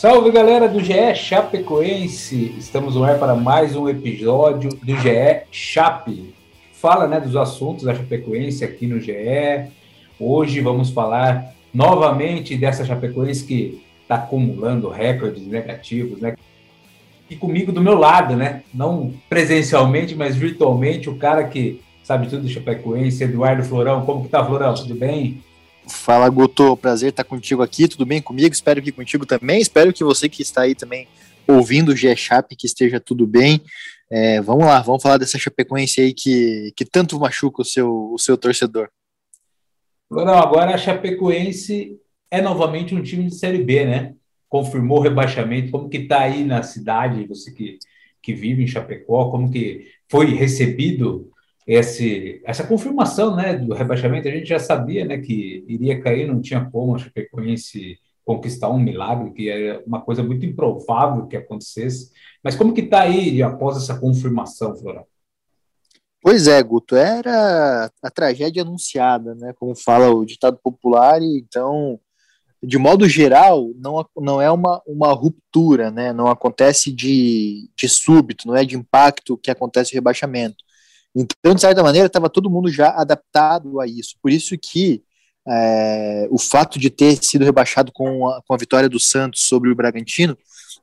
Salve galera do GE Chapecoense! Estamos no ar para mais um episódio do GE Chape. Fala né, dos assuntos da Chapecoense aqui no GE. Hoje vamos falar novamente dessa Chapecoense que está acumulando recordes negativos, né? E comigo do meu lado, né? Não presencialmente, mas virtualmente, o cara que sabe tudo do Chapecoense, Eduardo Florão. Como que tá, Florão? Tudo bem? Fala, Guto. Prazer estar contigo aqui. Tudo bem comigo? Espero que contigo também. Espero que você que está aí também ouvindo o G-Chap, que esteja tudo bem. É, vamos lá, vamos falar dessa Chapecoense aí que, que tanto machuca o seu, o seu torcedor. Não, agora a Chapecoense é novamente um time de Série B, né? Confirmou o rebaixamento. Como que tá aí na cidade, você que, que vive em Chapecó, como que foi recebido esse, essa confirmação né, do rebaixamento, a gente já sabia né, que iria cair, não tinha como a Chapecoense conquistar um milagre, que era uma coisa muito improvável que acontecesse. Mas como que está aí após essa confirmação, Florão? Pois é, Guto, era a tragédia anunciada, né? Como fala o ditado popular, e então, de modo geral, não, não é uma, uma ruptura, né? Não acontece de, de súbito, não é de impacto que acontece o rebaixamento. Então, de certa maneira, estava todo mundo já adaptado a isso. Por isso que é, o fato de ter sido rebaixado com a, com a vitória do Santos sobre o Bragantino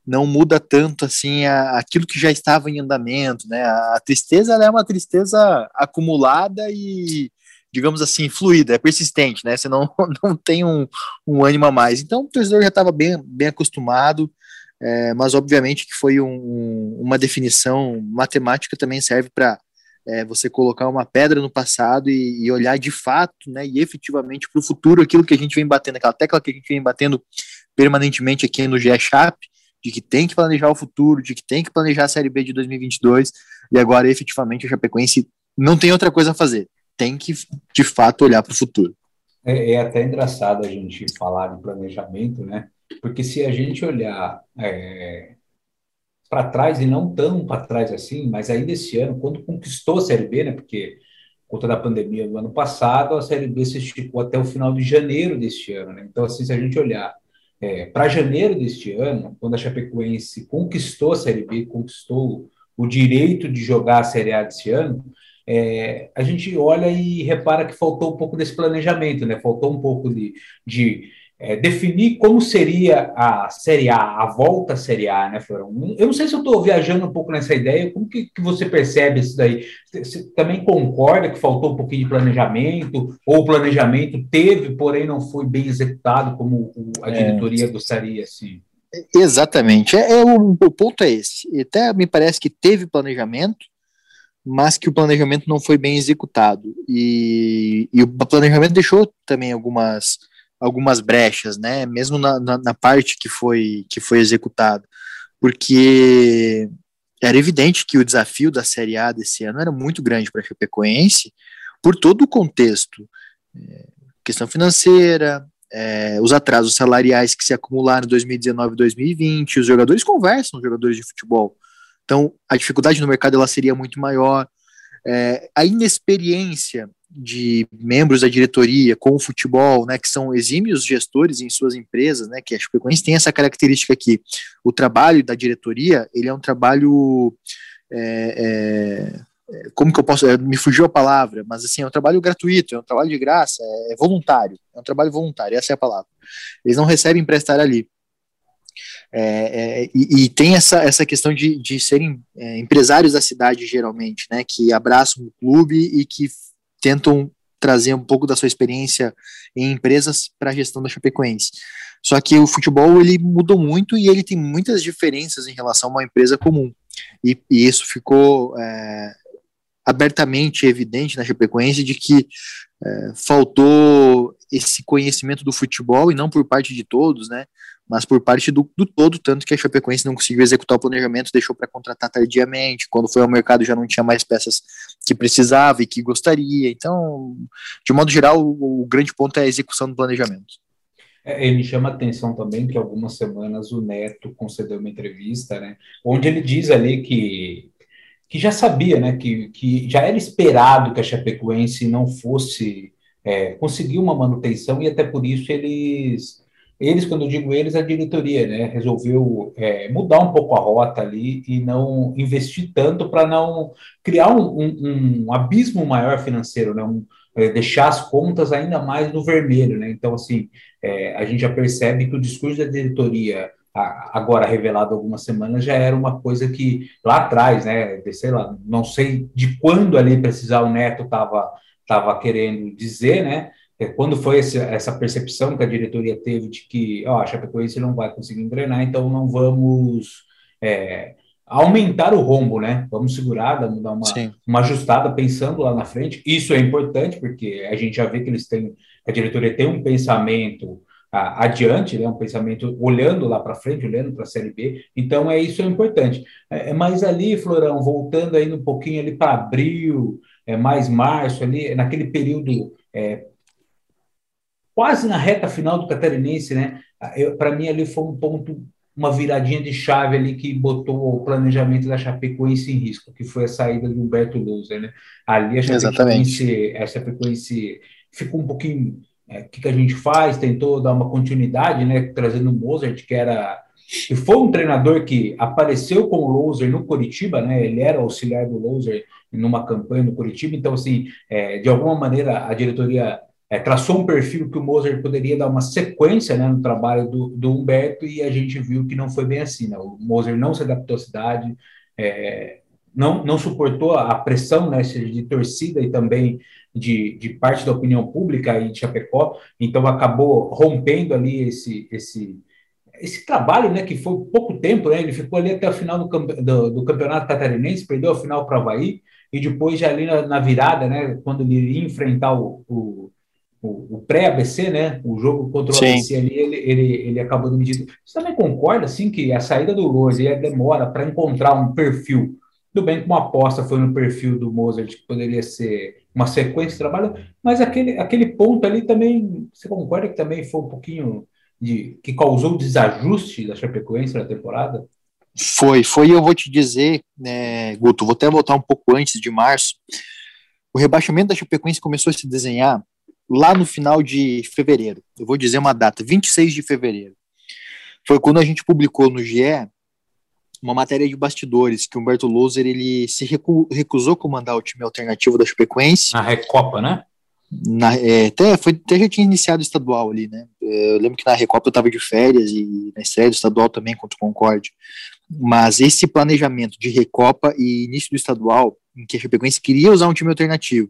não muda tanto assim a, aquilo que já estava em andamento, né? A, tristeza é uma tristeza acumulada e, digamos assim, fluida, é persistente, né? Você não, não tem um, um ânimo a mais. Então, o torcedor já estava bem, bem acostumado, é, mas obviamente que foi um, uma definição matemática também serve para é, você colocar uma pedra no passado e, e olhar de fato, né, e efetivamente para o futuro aquilo que a gente vem batendo, aquela tecla que a gente vem batendo permanentemente aqui no GE de que tem que planejar o futuro, de que tem que planejar a Série B de 2022, e agora efetivamente a Chapecoense não tem outra coisa a fazer, tem que de fato olhar para o futuro. É, é, até engraçado a gente falar de planejamento, né? Porque se a gente olhar é, para trás e não tão para trás assim, mas ainda esse ano, quando conquistou a Série B, né? Porque por conta da pandemia do ano passado, a Série B se esticou até o final de janeiro deste ano, né? Então, assim, se a gente olhar é, para janeiro deste ano, quando a Chapecoense conquistou a Série B, conquistou o direito de jogar a Série A desse ano, é, a gente olha e repara que faltou um pouco desse planejamento, né? Faltou um pouco de, de é, definir como seria a Série A, a volta à Série A, né, Florão? Eu não sei se eu estou viajando um pouco nessa ideia, como que, que você percebe isso daí? Você também concorda que faltou um pouquinho de planejamento, ou o planejamento teve, porém não foi bem executado como a é. diretoria é. gostaria, assim? Exatamente, é, é o, o, ponto é esse. Até me parece que teve planejamento, mas que o planejamento não foi bem executado. E, e o planejamento deixou também algumas algumas brechas, né? Mesmo na, na, na parte que foi que foi executada, porque era evidente que o desafio da Série A desse ano era muito grande para a Chapecoense, por todo o contexto, é, questão financeira, é, os atrasos salariais que se acumularam em 2019 e 2020, os jogadores conversam, os jogadores de futebol, então a dificuldade no mercado ela seria muito maior, é, a inexperiência de membros da diretoria com o futebol, né, que são exímios gestores em suas empresas, né, que a Chapecoense tem essa característica aqui. O trabalho da diretoria, ele é um trabalho, é, é, como que eu posso, é, me fugiu a palavra, mas assim, é um trabalho gratuito, é um trabalho de graça, é voluntário, é um trabalho voluntário, essa é a palavra. Eles não recebem para estar ali. É, é, e, e, tem essa, essa questão de, de serem é, empresários da cidade, geralmente, né, que abraçam o clube e que tentam trazer um pouco da sua experiência em empresas para a gestão da Chapecoense. Só que o futebol ele mudou muito e ele tem muitas diferenças em relação a uma empresa comum. E, e isso ficou é, abertamente evidente na Chapecoense de que é, faltou esse conhecimento do futebol e não por parte de todos, né? Mas por parte do, do todo, tanto que a Chapecoense não conseguiu executar o planejamento, deixou para contratar tardiamente. Quando foi ao mercado já não tinha mais peças que precisava e que gostaria. Então, de modo geral, o, o grande ponto é a execução do planejamento. É, ele chama atenção também que algumas semanas o Neto concedeu uma entrevista, né, onde ele diz ali que que já sabia, né, que, que já era esperado que a Chapecoense não fosse é, conseguir uma manutenção e até por isso eles, eles quando eu digo eles, a diretoria, né, resolveu é, mudar um pouco a rota ali e não investir tanto para não criar um, um, um, abismo maior financeiro, né, um, é, deixar as contas ainda mais no vermelho, né, então assim, é, a gente já percebe que o discurso da diretoria agora revelado algumas semanas, já era uma coisa que lá atrás, né, sei lá, não sei de quando ali precisar o Neto estava tava querendo dizer, né, quando foi esse, essa percepção que a diretoria teve de que, ó, a Chapecoense não vai conseguir engrenar, então não vamos é, aumentar o rombo, né, vamos segurar, vamos dar uma, uma ajustada pensando lá na frente, isso é importante, porque a gente já vê que eles têm, a diretoria tem um pensamento adiante, né, um pensamento olhando lá para frente, olhando para a Série B. Então, é isso é importante. É, é, mas ali, Florão, voltando ainda um pouquinho ali para abril, é, mais março, ali, naquele período é, quase na reta final do Catarinense, né? Para mim, ali foi um ponto, uma viradinha de chave ali que botou o planejamento da Chapecoense em risco, que foi a saída do Humberto Louser, né? Ali a Chapecoense, a Chapecoense ficou um pouquinho é, o que, que, a gente faz, tentou dar uma continuidade, né, trazendo o Mozart, que era que foi um treinador que apareceu com o Loser no Curitiba, né, ele era auxiliar do Loser numa campanha no Curitiba, então, assim, é, de alguma maneira, a diretoria é, traçou um perfil que o Mozart poderia dar uma sequência né, no trabalho do, do, Humberto e a gente viu que não foi bem assim, né, o Mozart não se adaptou à cidade, é, não, não suportou a pressão né, de torcida e também de, de parte da opinião pública e de Chapecó, então acabou rompendo ali esse, esse, esse trabalho, né, que foi pouco tempo, né, ele ficou ali até o final do, do, do campeonato catarinense, perdeu a final para o Havaí, e depois já ali na, na, virada, né, quando ele ia enfrentar o, o, o, o pré-ABC, né, o jogo contra o Sim. ABC ali, ele, ele, ele acabou demitido. Você também concorda, assim, que a saída do Rose e a demora para encontrar um perfil tudo bem que uma aposta foi no perfil do Mozart, que poderia ser uma sequência de trabalho, mas aquele, aquele ponto ali também, você concorda que também foi um pouquinho de que causou desajuste da Chapecoense na temporada? Foi, foi, eu vou te dizer, né, Guto, vou até voltar um pouco antes de março. O rebaixamento da Chapecoense começou a se desenhar lá no final de fevereiro. Eu vou dizer uma data, 26 de fevereiro. Foi quando a gente publicou no GE uma matéria de bastidores que o Humberto Loser ele se recu recusou a comandar o time alternativo da Chapecoense. Na Recopa, né? Na, é, até, foi, até já tinha iniciado o estadual ali, né? Eu lembro que na Recopa eu estava de férias e na estreia do estadual também contra o Concorde. Mas esse planejamento de Recopa e início do estadual, em que a Chapecoense queria usar um time alternativo,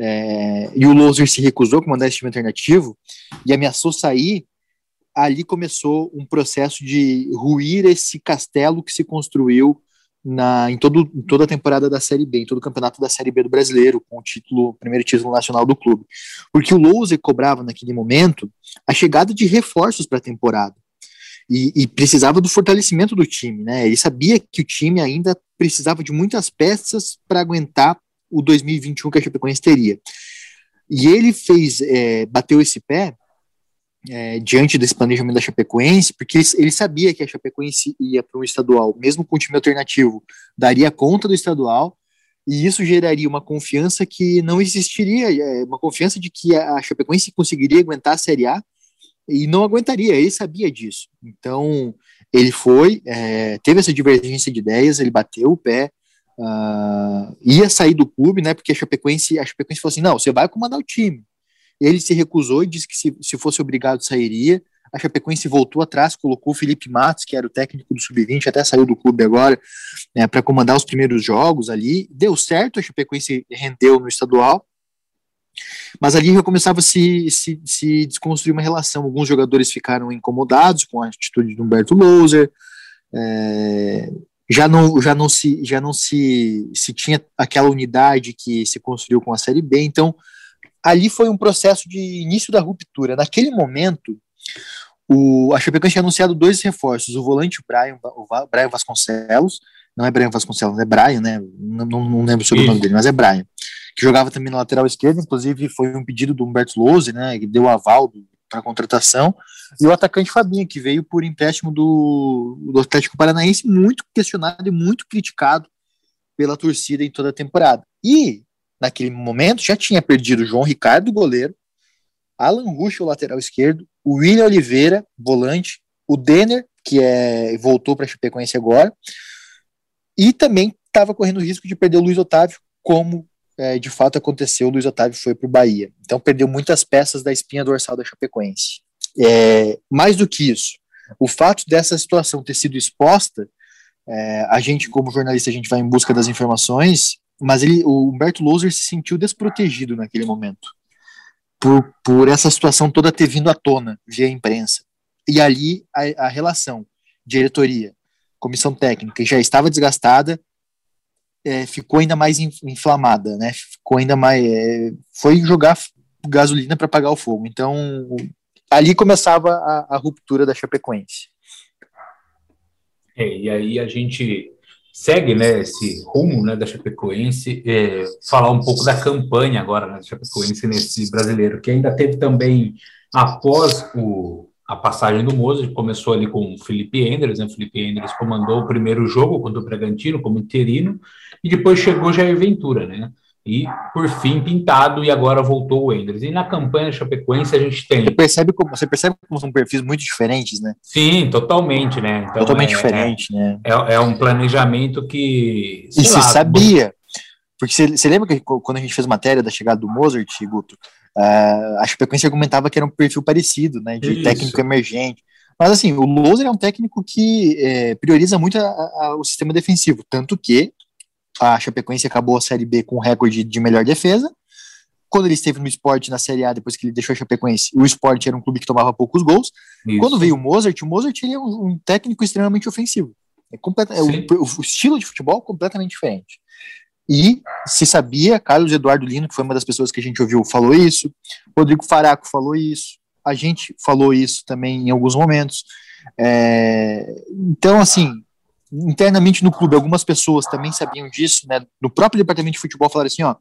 é, e o Loser se recusou a comandar esse time alternativo e ameaçou sair ali começou um processo de ruir esse castelo que se construiu na, em, todo, em toda a temporada da Série B, em todo o campeonato da Série B do brasileiro, com o título, primeiro título nacional do clube. Porque o Louser cobrava naquele momento a chegada de reforços para a temporada. E, e, precisava do fortalecimento do time, né? Ele sabia que o time ainda precisava de muitas peças para aguentar o 2021 que a Chapecoense teria. E ele fez, é, bateu esse pé é, diante desse planejamento da Chapecoense, porque ele, sabia que a Chapecoense ia para um estadual, mesmo com o time alternativo, daria conta do estadual, e isso geraria uma confiança que não existiria, é, uma confiança de que a Chapecoense conseguiria aguentar a Série A, e não aguentaria, ele sabia disso. Então, ele foi, é, teve essa divergência de ideias, ele bateu o pé, uh, ia sair do clube, né, porque a Chapecoense, a Chapecoense falou assim, não, você vai comandar o time, ele se recusou e disse que se, se fosse obrigado sairia. A Chapecoense voltou atrás, colocou o Felipe Matos, que era o técnico do Sub-20, até saiu do clube agora, né, para comandar os primeiros jogos ali. Deu certo, a Chapecoense rendeu no estadual, mas ali já começava a se, se, se desconstruir uma relação. Alguns jogadores ficaram incomodados com a atitude de Humberto Louser, é, já não, já não se já não se, se tinha aquela unidade que se construiu com a série B, então ali foi um processo de início da ruptura. Naquele momento, o, a Chapecoense tinha anunciado dois reforços, o volante Brian, o Brian Vasconcelos, não é Brian Vasconcelos, é Brian, né? Não, não lembro sobre o nome dele, mas é Brian, que jogava também na lateral esquerda, inclusive foi um pedido do Humberto Lose, né? Que deu aval para a contratação, e o atacante Fabinho, que veio por empréstimo do, do Atlético Paranaense, muito questionado e muito criticado pela torcida em toda a temporada. E naquele momento já tinha perdido João Ricardo, goleiro, Alan Rusch, o lateral esquerdo, o William Oliveira, volante, o Denner, que é, voltou para a Chapecoense agora, e também estava correndo o risco de perder o Luiz Otávio, como é, de fato aconteceu, o Luiz Otávio foi para o Bahia. Então perdeu muitas peças da espinha dorsal da Chapecoense. É, mais do que isso, o fato dessa situação ter sido exposta, é, a gente, como jornalista, a gente vai em busca das informações, mas ele, o Humberto Loser se sentiu desprotegido naquele momento, por, por essa situação toda ter vindo à tona via imprensa. E ali a, a relação diretoria, comissão técnica, já estava desgastada, é, ficou ainda mais inflamada, né? Ficou ainda mais. É, foi jogar gasolina para apagar o fogo. Então, ali começava a, a ruptura da Chapecoense. É, e aí a gente segue né, esse rumo né, da Chapecoense, é, falar um pouco da campanha agora né, da Chapecoense nesse brasileiro, que ainda teve também, após o, a passagem do Mozart, começou ali com o Felipe Endres, né, o Felipe Endres comandou o primeiro jogo contra o Bragantino como interino, e depois chegou Jair Ventura, né, e por fim pintado e agora voltou o Enders. E na campanha Chapecoense a gente tem. Você percebe como, você percebe como são perfis muito diferentes, né? Sim, totalmente, né? Então, totalmente é, diferente, é, né? É, é, um planejamento que. E se sabia. Porque você, você lembra que quando a gente fez matéria da chegada do Mozart, Guto, uh, a Chapecoense argumentava que era um perfil parecido, né? De Isso. técnico emergente. Mas assim, o Loser é um técnico que é, prioriza muito a, a, o sistema defensivo, tanto que a Chapecoense acabou a Série B com um recorde de melhor defesa. Quando ele esteve no esporte na Série A, depois que ele deixou a Chapecoense, o esporte era um clube que tomava poucos gols. Isso. Quando veio o Mozart, o Mozart ele é um, técnico extremamente ofensivo. É, completa, é o, o, estilo de futebol completamente diferente. E se sabia, Carlos Eduardo Lino, que foi uma das pessoas que a gente ouviu, falou isso. Rodrigo Faraco falou isso. A gente falou isso também em alguns momentos. É, então, assim, internamente no clube, algumas pessoas também sabiam disso, né? No próprio departamento de futebol falaram assim, ó,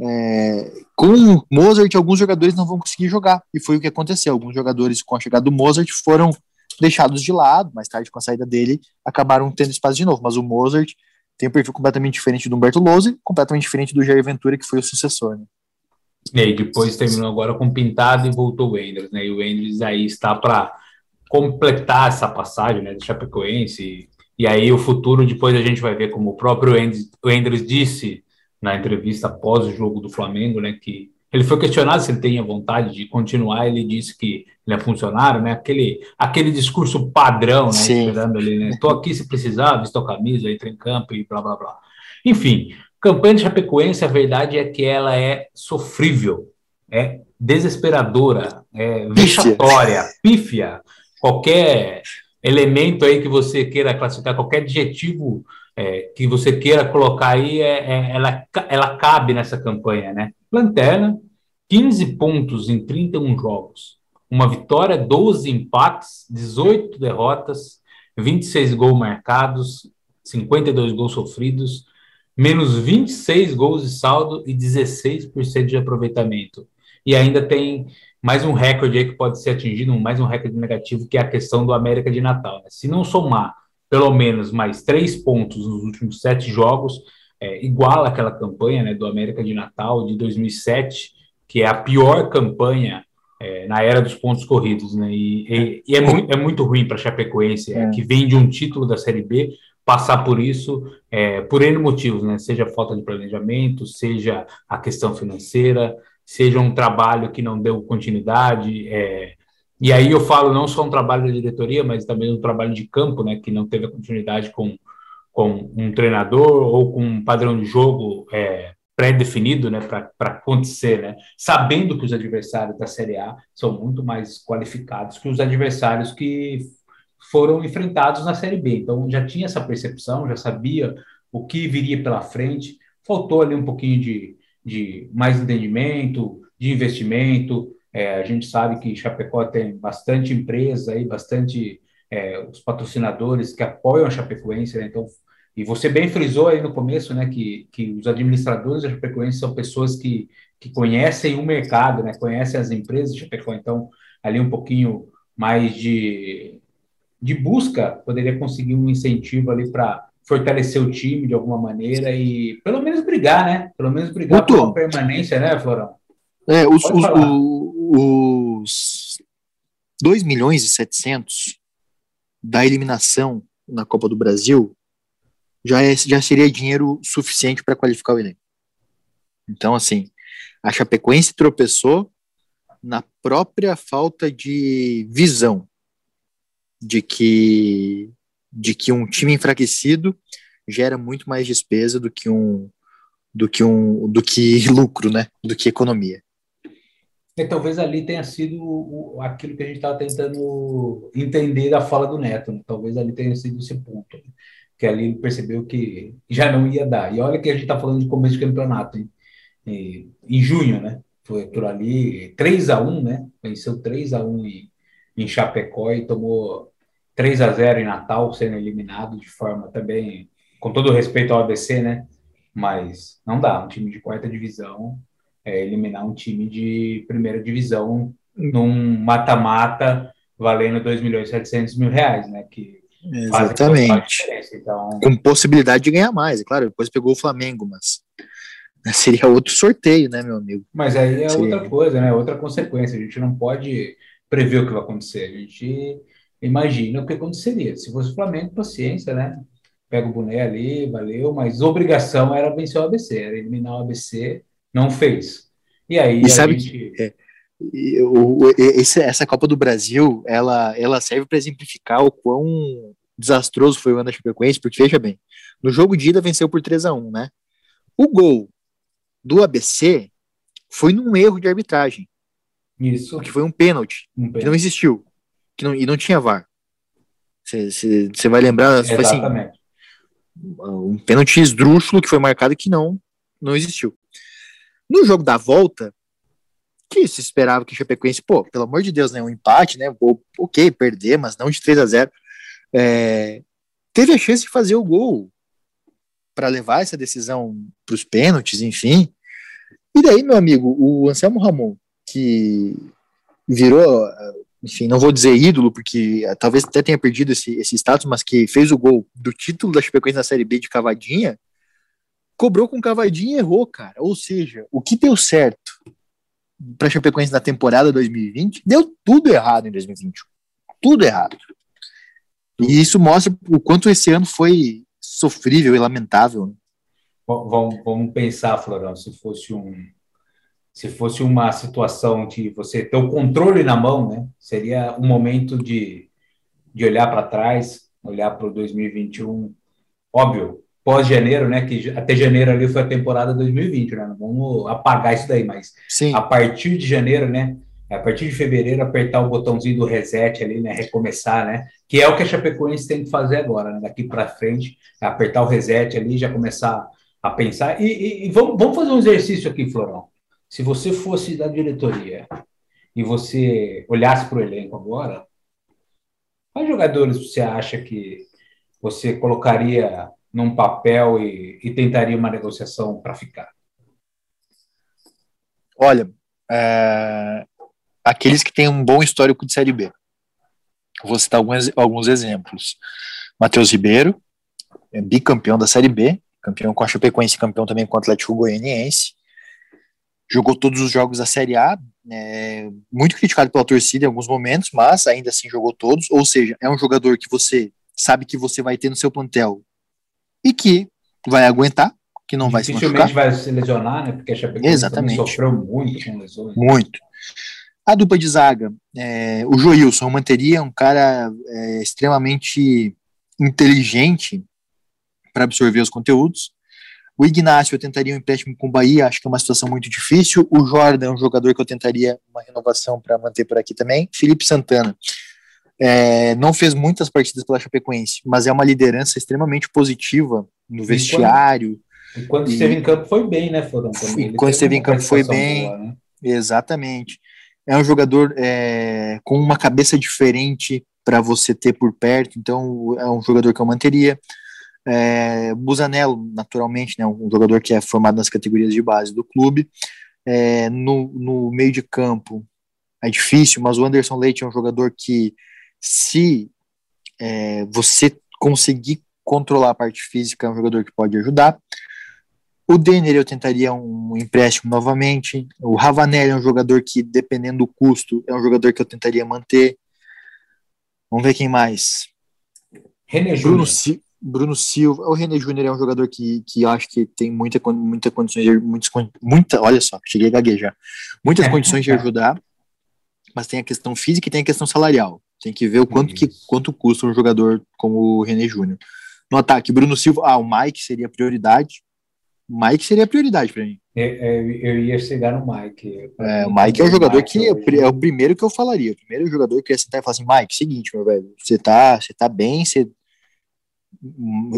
é, com Mozart alguns jogadores não vão conseguir jogar, e foi o que aconteceu. Alguns jogadores com a chegada do Mozart foram deixados de lado, mais tarde com a saída dele acabaram tendo espaço de novo, mas o Mozart tem um perfil completamente diferente do Humberto Lose, completamente diferente do Jair Ventura, que foi o sucessor, né? E aí depois terminou agora com Pintado e voltou o Enders, né? E o Enders aí está para completar essa passagem, né, do Chapecoense, e aí o futuro depois a gente vai ver como o próprio Endres disse na entrevista após o jogo do Flamengo, né, que ele foi questionado se ele tinha vontade de continuar, ele disse que ele é funcionário, né, aquele, aquele discurso padrão, né, Sim. esperando ali, né, tô aqui se precisar, visto a camisa, entra em campo e blá, blá, blá. Enfim, campanha de Chapecoense, a verdade é que ela é sofrível, é desesperadora, é vexatória, pífia, qualquer elemento aí que você queira classificar, qualquer adjetivo é, que você queira colocar aí, é, é, ela, ela cabe nessa campanha, né? Lanterna, 15 pontos em 31 jogos, uma vitória, 12 empates, 18 derrotas, 26 gols marcados, 52 gols sofridos, menos 26 gols de saldo e 16% de aproveitamento. E ainda tem mais um recorde aí que pode ser atingido, mais um recorde negativo, que é a questão do América de Natal. Né? Se não somar pelo menos mais três pontos nos últimos sete jogos, é, igual aquela campanha né, do América de Natal de 2007, que é a pior campanha é, na era dos pontos corridos. Né? E, e, e é, muito, é muito ruim para a Chapecoense, é. que vem de um título da Série B, passar por isso é, por N motivos, né? seja falta de planejamento, seja a questão financeira, seja um trabalho que não deu continuidade. É, e aí eu falo não só um trabalho da diretoria, mas também um trabalho de campo, né, que não teve a continuidade com, com um treinador ou com um padrão de jogo é, pré-definido né, para acontecer, né, sabendo que os adversários da Série A são muito mais qualificados que os adversários que foram enfrentados na Série B. Então já tinha essa percepção, já sabia o que viria pela frente. Faltou ali um pouquinho de, de mais entendimento, de investimento. É, a gente sabe que Chapecó tem bastante empresa aí, bastante é, os patrocinadores que apoiam a Chapecoense, né? Então, e você bem frisou aí no começo, né, que, que os administradores da Chapecoense são pessoas que, que conhecem o mercado, né, conhecem as empresas de Chapecó, então ali um pouquinho mais de, de busca poderia conseguir um incentivo ali para fortalecer o time de alguma maneira e pelo menos brigar, né? Pelo menos brigar Muito. por permanência, né, Florão? É, os, os, o- os 2 milhões e 700 da eliminação na Copa do Brasil já, é, já seria dinheiro suficiente para qualificar o elenco. Então, assim, a Chapecoense tropeçou na própria falta de visão de que, de que um time enfraquecido gera muito mais despesa do que um do que um do que lucro, né? Do que economia. E talvez ali tenha sido aquilo que a gente estava tentando entender da fala do Neto. né? Talvez ali tenha sido esse ponto. né? Que ali ele percebeu que já não ia dar. E olha que a gente está falando de começo de campeonato, hein? E- em junho, né? Foi por ali 3 a 1 né? Venceu 3 a 1 em, em Chapecó e tomou 3 a 0 em Natal, sendo eliminado de forma também, com todo respeito ao ABC, né? Mas não dá, um time de quarta divisão é, eliminar um time de primeira divisão num mata-mata valendo 2 milhões e 700 mil reais, né? Que Exatamente. Então, Com possibilidade de ganhar mais, é claro. Depois pegou o Flamengo, mas seria outro sorteio, né, meu amigo? mas aí é Sim. outra coisa, né? Outra consequência. A gente não pode prever o que vai acontecer. A gente imagina o que aconteceria. Se fosse o Flamengo, paciência, né? Pega o boné ali, valeu, mas obrigação era vencer o ABC, era eliminar o ABC, não fez. E aí E a sabe gente... E o- o- esse- essa Copa do Brasil, ela, ela serve para exemplificar o quão desastroso foi o ano da Chapecoense, porque veja bem, no jogo de ida venceu por 3 a 1 né? O gol do ABC foi num erro de arbitragem, Isso. que foi um pênalti, um que não existiu, que não, e não tinha VAR. Você vai lembrar, foi assim, um pênalti esdrúxulo que foi marcado que não, não existiu. No jogo da volta, que se esperava que o Chapecoense, pô, pelo amor de Deus, né, um empate, né, ou, ok, perder, mas não de 3 a 0 é, teve a chance de fazer o gol para levar essa decisão para os pênaltis, enfim. E daí, meu amigo, o Anselmo Ramon, que virou, enfim, não vou dizer ídolo, porque eh, talvez até tenha perdido esse, esse status, mas que fez o gol do título da Chapecoense na Série B de cavadinha, cobrou com cavadinha e errou, cara. Ou seja, o que deu certo para Chapecoense na temporada 2020, deu tudo errado em 2021. Tudo errado. E isso mostra o quanto esse ano foi sofrível e lamentável. né? Vamos, vamos pensar, Florão, se fosse um se fosse uma situação de você ter o controle na mão, né? Seria um momento de, de olhar para trás, olhar para o 2021, óbvio, pós-janeiro, né? Que até janeiro ali foi a temporada 2020, né? Não vamos apagar isso daí, mas Sim, a partir de janeiro, né? A partir de fevereiro, apertar o botãozinho do reset ali, né? Recomeçar, né? Que é o que a Chapecoense tem que fazer agora, né? Daqui para frente, apertar o reset ali, já começar a pensar. E, e- e vamos, vamos fazer um exercício aqui, Florão. Se você fosse da diretoria e você olhasse para o elenco agora, quais jogadores você acha que você colocaria num papel e, e tentaria uma negociação para ficar? olha, é, aqueles que têm um bom histórico de Série B. Vou citar alguns, alguns exemplos. Matheus Ribeiro, é bicampeão da Série B, campeão com a Chapecoense, campeão também com o Atlético Goianiense. Jogou todos os jogos da Série A, é, muito criticado pela torcida em alguns momentos, mas ainda assim jogou todos. Ou seja, é um jogador que você sabe que você vai ter no seu plantel e que vai aguentar, que não vai se machucar. Dificilmente vai se lesionar, né? Porque a Chapecoense Exatamente. sofreu muito com lesões. Muito. A dupla de zaga, é, o Joilson manteria um cara é, extremamente inteligente para absorver os conteúdos. O Ignácio eu tentaria um empréstimo com o Bahia, acho que é uma situação muito difícil. O Jordan é um jogador que eu tentaria uma renovação para manter por aqui também. Felipe Santana. É, não fez muitas partidas pela Chapecoense, mas é uma liderança extremamente positiva no vestiário. E quando e, esteve em campo foi bem, né, Fodão? Quando esteve em campo foi bem, boa, né? exatamente. É um jogador é, com uma cabeça diferente para você ter por perto, então é um jogador que eu manteria. É, Busanello, naturalmente, né, um jogador que é formado nas categorias de base do clube. É, no, no meio de campo é difícil, mas o Anderson Leite é um jogador que, se é, você conseguir controlar a parte física, é um jogador que pode ajudar. O Denner eu tentaria um empréstimo novamente. O Ravanelli é um jogador que, dependendo do custo, é um jogador que eu tentaria manter. Vamos ver quem mais. René Bruno, si Bruno Silva. O René Júnior é um jogador que, que acho que tem muita, muita condições, de, muitos, muita, olha só, cheguei a gaguejar. Muitas condições de ajudar, mas tem a questão física e tem a questão salarial. Tem que ver o quanto, que, quanto custa um jogador como o René Júnior. No ataque, Bruno Silva, ah, o Mike seria prioridade. Mike seria prioridade para mim. Eu, é, é, eu, ia chegar no Mike. É, o Mike é o jogador Mike, que é, é o primeiro que eu falaria. O primeiro jogador que ia sentar e falar assim: Mike, seguinte, meu velho, você tá, você tá bem, você.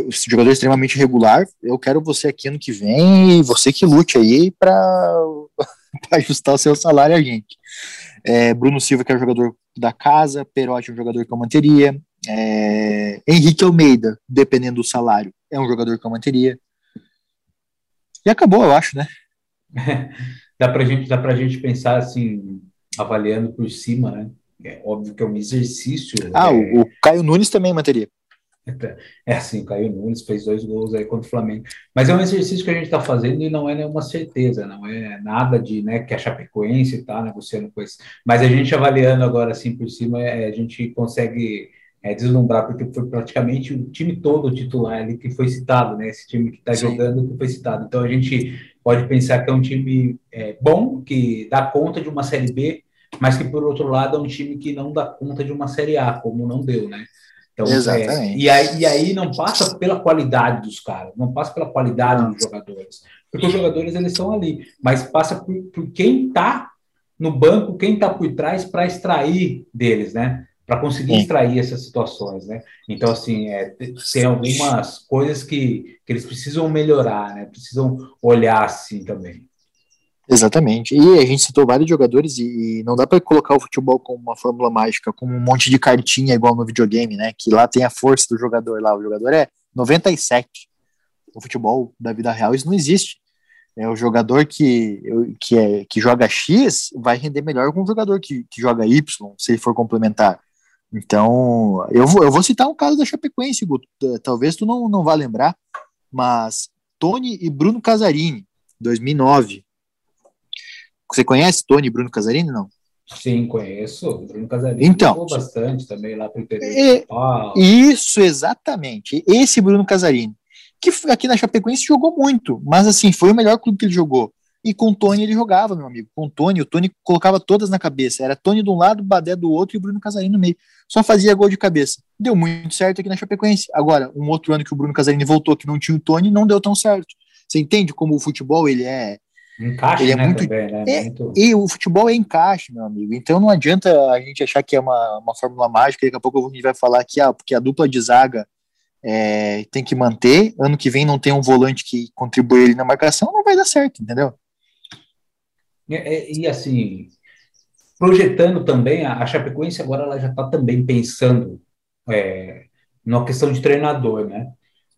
Esse jogador é extremamente regular. Eu quero você aqui ano que vem e você que lute aí para ajustar o seu salário a gente. É, Bruno Silva, que é o jogador da casa, Perotti é um jogador que eu manteria. É, Henrique Almeida, dependendo do salário, é um jogador que eu manteria. E acabou, eu acho, né? dá pra gente, dá pra gente pensar assim, avaliando por cima, né? É óbvio que é um exercício. Ah, é... o Caio Nunes também manteria. É assim, o Caio Nunes fez dois gols aí contra o Flamengo. Mas é um exercício que a gente está fazendo e não é nenhuma certeza, não é nada de né, que a Chapecoense está negociando com. Mas a gente avaliando agora assim por cima, é, a gente consegue é, deslumbrar, porque foi praticamente o time todo titular ali que foi citado, né? Esse time que está jogando que foi citado. Então a gente pode pensar que é um time é, bom, que dá conta de uma Série B, mas que por outro lado é um time que não dá conta de uma Série A, como não deu, né? Então, Exatamente. É, e, aí, e aí não passa pela qualidade dos caras, não passa pela qualidade dos jogadores, porque os jogadores eles estão ali, mas passa por, por quem está no banco, quem está por trás para extrair deles, né? para conseguir extrair essas situações, né? Então, assim, é, tem algumas coisas que, que eles precisam melhorar, né? Precisam olhar assim também. Exatamente. E a gente citou vários jogadores e, e não dá para colocar o futebol como uma fórmula mágica, como um monte de cartinha igual no videogame, né? Que lá tem a força do jogador lá. O jogador é 97. O futebol da vida real isso não existe. É o jogador que, que, é, que joga X vai render melhor com o jogador que, que joga Y, se ele for complementar. Então, eu vou, eu vou citar um caso da Chapecoense, Guto. Talvez tu não, não vá lembrar, mas Tony e Bruno Casarini, 2009. Você conhece Tony e Bruno Casarini, não? Sim, conheço. Bruno Casarini então, jogou bastante também lá para o interior é, Isso, exatamente. Esse Bruno Casarini, que aqui na Chapecoense jogou muito, mas assim, foi o melhor clube que ele jogou. E com o Tony ele jogava, meu amigo. Com o Tony, o Tony colocava todas na cabeça. Era Tony de um lado, Badé do outro e o Bruno Casarini no meio. Só fazia gol de cabeça. Deu muito certo aqui na Chapecoense. Agora, um outro ano que o Bruno Casarini voltou, que não tinha o Tony, não deu tão certo. Você entende como o futebol ele é. Encaixe, ele é né, muito, também, né? É, muito... E o futebol é encaixe, meu amigo. Então não adianta a gente achar que é uma, uma fórmula mágica. Daqui a pouco a gente vai falar que ah, porque a dupla de zaga é, tem que manter. Ano que vem não tem um volante que contribui ele na marcação, não vai dar certo, entendeu? E, é, é, e assim, projetando também, a, a Chapecoense agora ela já está também pensando é, na questão de treinador, né?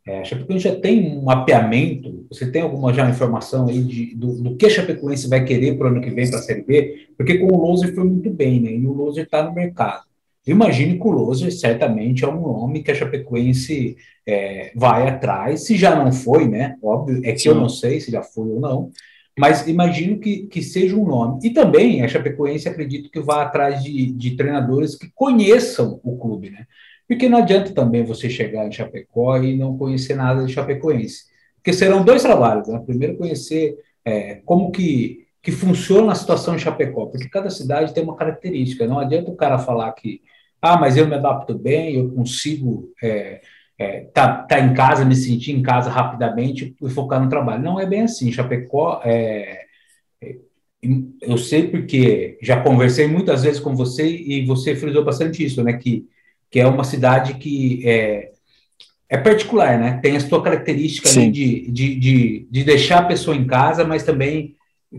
É, a Chapecoense já tem um mapeamento, você tem alguma já informação aí de, do, do que a Chapecoense vai querer para o ano que vem para a Série B? Porque com o Loser foi muito bem, né? E o Loser está no mercado. Eu imagino que o Loser certamente é um nome que a Chapecoense é, vai atrás, se já não foi, né? Óbvio, é que Sim. eu não sei se já foi ou não, mas imagino que, que seja um nome. E também a Chapecoense acredito que vá atrás de, de treinadores que conheçam o clube, né? Porque não adianta também você chegar em Chapecó e não conhecer nada de Chapecoense. Porque serão dois trabalhos, né? Primeiro conhecer é, como que, que funciona a situação em Chapecó, porque cada cidade tem uma característica. Não adianta o cara falar que, ah, mas eu me adapto bem, eu consigo é, é, tá, tá em casa, me sentir em casa rapidamente e focar no trabalho. Não é bem assim. Chapecó, é, é, eu sei porque já conversei muitas vezes com você e você frisou bastante isso, né? Que que é uma cidade que é, é particular, né? Tem a sua característica ali de, de, de, de deixar a pessoa em casa, mas também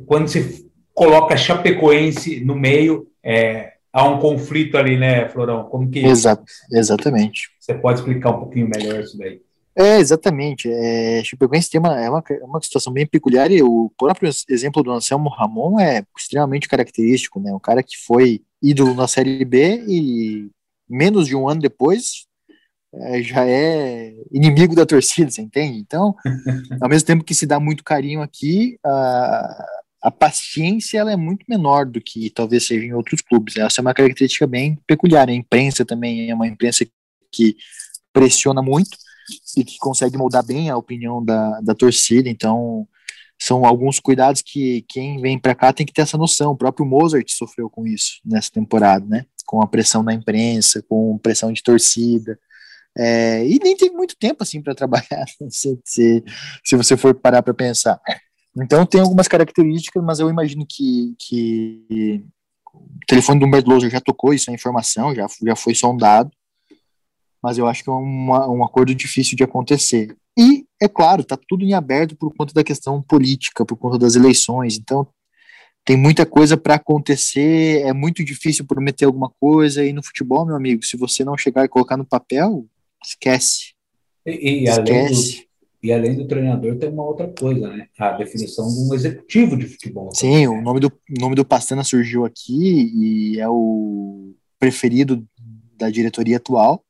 quando se coloca Chapecoense no meio, é, há um conflito ali, né, Florão? Como que Exato, exatamente. Você pode explicar um pouquinho melhor isso daí? É, exatamente. É, Chapecoense tem uma, é uma, é uma situação bem peculiar e o próprio exemplo do Anselmo Ramon é extremamente característico, né? Um cara que foi ídolo na Série B e menos de um ano depois é, já é inimigo da torcida, você entende? Então, ao mesmo tempo que se dá muito carinho aqui, a, a paciência ela é muito menor do que talvez seja em outros clubes. Essa é uma característica bem peculiar. A imprensa também é uma imprensa que pressiona muito e que consegue moldar bem a opinião da, da torcida. Então, são alguns cuidados que quem vem para cá tem que ter essa noção. O próprio Mozart sofreu com isso nessa temporada, né? Com a pressão da imprensa, com pressão de torcida. É, e nem teve muito tempo assim para trabalhar, se, se, se você for parar para pensar. Então tem algumas características, mas eu imagino que, que o telefone do Humberto já tocou isso, a informação já, já foi sondado, mas eu acho que é uma, um acordo difícil de acontecer. E, é claro, está tudo em aberto por conta da questão política, por conta das eleições, então tem muita coisa para acontecer, é muito difícil prometer alguma coisa, e no futebol, meu amigo, se você não chegar e colocar no papel, esquece. E, e esquece. Além e além do treinador, tem uma outra coisa, né? A definição de um executivo de futebol. Sim, o nome do, o nome do Pastana surgiu aqui e é o preferido da diretoria atual.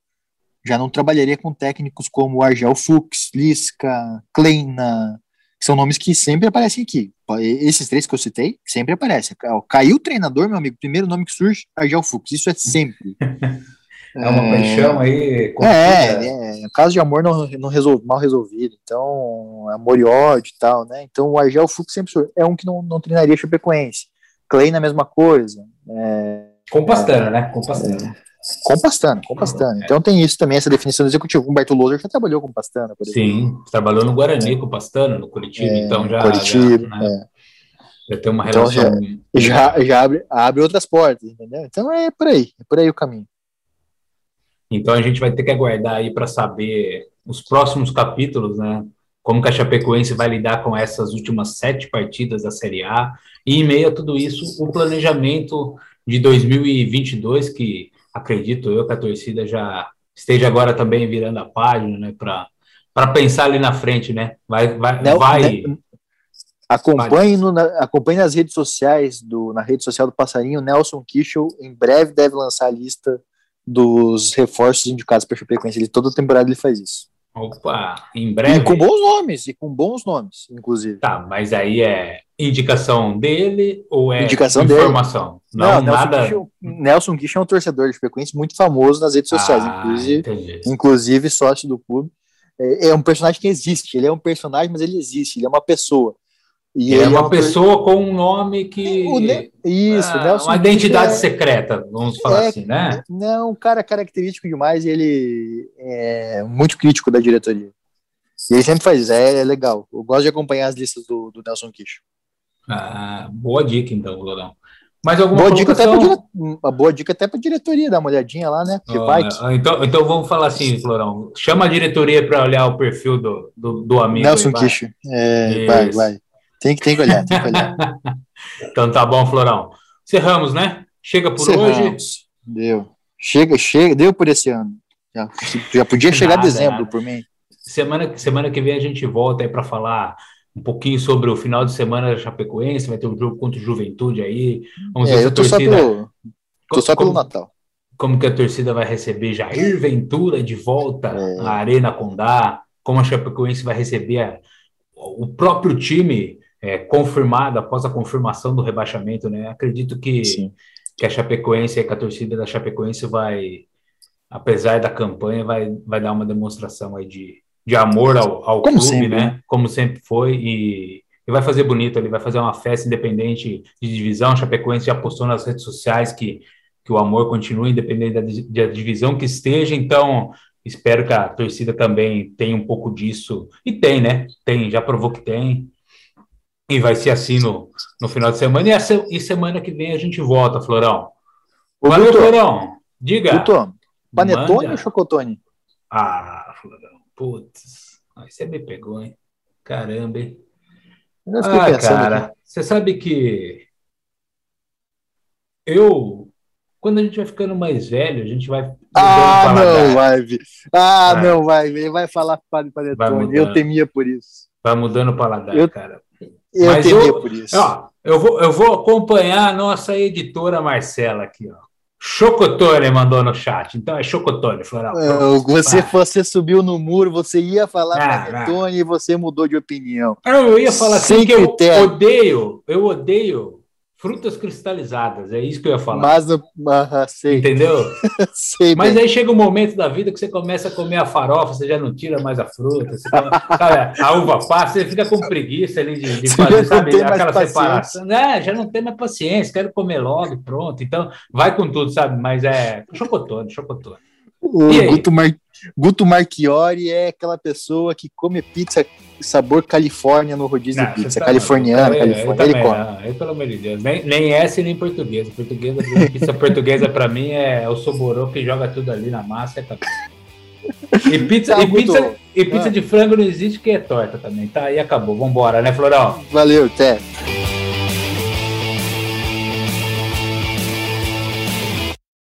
Já não trabalharia com técnicos como Argel Fux, Lisca, Kleina, que são nomes que sempre aparecem aqui. Esses três que eu citei, sempre aparecem. Caiu o treinador, meu amigo, primeiro nome que surge, Argel Fux. Isso é sempre. É uma é, paixão aí. É, é, caso de amor não, não resol, mal resolvido, então amor e ódio e tal, né? Então o Argel Fux sempre é um que não, não treinaria Chapecoense. Clay na mesma coisa. É, com Pastana, né? Com Pastana. Com Pastana, com Pastana. Então tem isso também, essa definição do executivo. O Humberto Loser já trabalhou com Pastana, por exemplo. Sim, trabalhou no Guarani com Pastana, no Curitiba, é, então já. Curitiba, já, né? é. já tem uma então relação. Já, já, já abre, abre outras portas, entendeu? Então é por aí, é por aí o caminho. Então a gente vai ter que aguardar aí para saber os próximos capítulos, né? Como que a Chapecoense vai lidar com essas últimas sete partidas da Série A e em meio a tudo isso o planejamento de 2022 que acredito eu que a torcida já esteja agora também virando a página, né? Para pensar ali na frente, né? Vai vai Não, vai né? Acompanhe, no, acompanhe nas redes sociais, do, na rede social do Passarinho, Nelson Kischel em breve deve lançar a lista dos reforços indicados para Chapecoense. Ele toda temporada ele faz isso. Opa, em breve. E com bons nomes, e com bons nomes, inclusive. Tá, mas aí é indicação dele ou é indicação informação? Dele. Não, Não nada. Nelson Nelson Guiche é um torcedor de Chapecoense muito famoso nas redes sociais, ah, inclusive, inclusive sócio do clube. É, é um personagem que existe. Ele é um personagem, mas ele existe. Ele é uma pessoa. E é uma é pessoa com um nome que. Ne... Isso, ah, Nelson Uma identidade é... secreta, vamos falar é, assim, né? Não, um cara característico demais e ele é muito crítico da diretoria. E ele sempre faz isso, é, é legal. Eu gosto de acompanhar as listas do, do Nelson Kish. Ah, boa dica, então, Lorão. Mais alguma boa dica, até dire... Uma boa dica até para a diretoria, dar uma olhadinha lá, né? Vai que... então, então vamos falar assim, Florão. Chama a diretoria para olhar o perfil do, do, do amigo. Nelson Kish. É, vai, vai. Tem que, tem que olhar, tem que olhar. então tá bom, Florão. Cerramos, né? Chega por Cerramos. hoje. Deu. Chega, chega, deu por esse ano. Já, já podia chegar nada, dezembro nada. por mim. Semana, semana que vem a gente volta aí para falar um pouquinho sobre o final de semana da Chapecoense, vai ter um jogo contra o Juventude aí. Vamos é, ver se a torcida. Só pelo, tô só pelo Natal. Como que a torcida vai receber Jair Ventura de volta é. à Arena Condá, como a Chapecoense vai receber a, o próprio time é, confirmada após a confirmação do rebaixamento, né? Acredito que, que a Chapecoense, que a torcida da Chapecoense vai, apesar da campanha, vai, vai dar uma demonstração aí de, de amor ao, ao clube, sempre, né? né? Como sempre foi, e, e vai fazer bonito, ele vai fazer uma festa independente de divisão. A Chapecoense já postou nas redes sociais que, que o amor continua independente da, da divisão que esteja, então espero que a torcida também tenha um pouco disso, e tem, né? Tem, já provou que tem, e vai ser assim no, no final de semana. E, essa, e semana que vem a gente volta, Florão. Ô, Valeu, Florão. Diga. Vitor, Panetone Manja. ou chocotone? Ah, Florão, putz. Aí você me pegou, hein? Caramba, hein? Eu Ah, pensando aqui. cara, você sabe que eu, quando a gente vai ficando mais velho, a gente vai Ah, o paladar. não vai. Ah, não vai. Ele vai falar para Vai Panetone. Eu temia por isso. Vai mudando o paladar, Eu- cara. Eu Mas eu- por isso. Ó, eu vou, eu vou acompanhar a nossa editora Marcela aqui, ó. Chocotone mandou no chat. Então é Chocotone, Floral. Ah, Você, Vai. você subiu no muro, você ia falar Ah, Panetone e você mudou de opinião. Eu ia falar assim Sem que eu critério. odeio, eu odeio frutas cristalizadas. É isso que eu ia falar. Mas, ah, sei, Entendeu? sei Mas bem. aí chega um momento da vida que você começa a comer a farofa, você já não tira mais a fruta, você sabe, a uva passa, você fica com preguiça ali de, de fazer, sabe, aquela paciência. separação. É, já não tem mais paciência, quero comer logo e pronto. Então, vai com tudo, sabe? Mas é chocotone, chocotone. O? Guto, Mar... Guto Marchiori é aquela pessoa que come pizza sabor Califórnia no rodízio Não, de pizza. tá Californiana, Califórnia. Ele também come. não, eu, pelo amor de Deus. Nem, nem essa e nem portuguesa. Portuguesa, pizza portuguesa pra mim é o soborô que joga tudo ali na massa e acabou. E pizza, Tá, e pizza, Guto. e pizza Ah. de frango não existe que é torta também, tá? E acabou. Vambora, né, Florão? Valeu, até.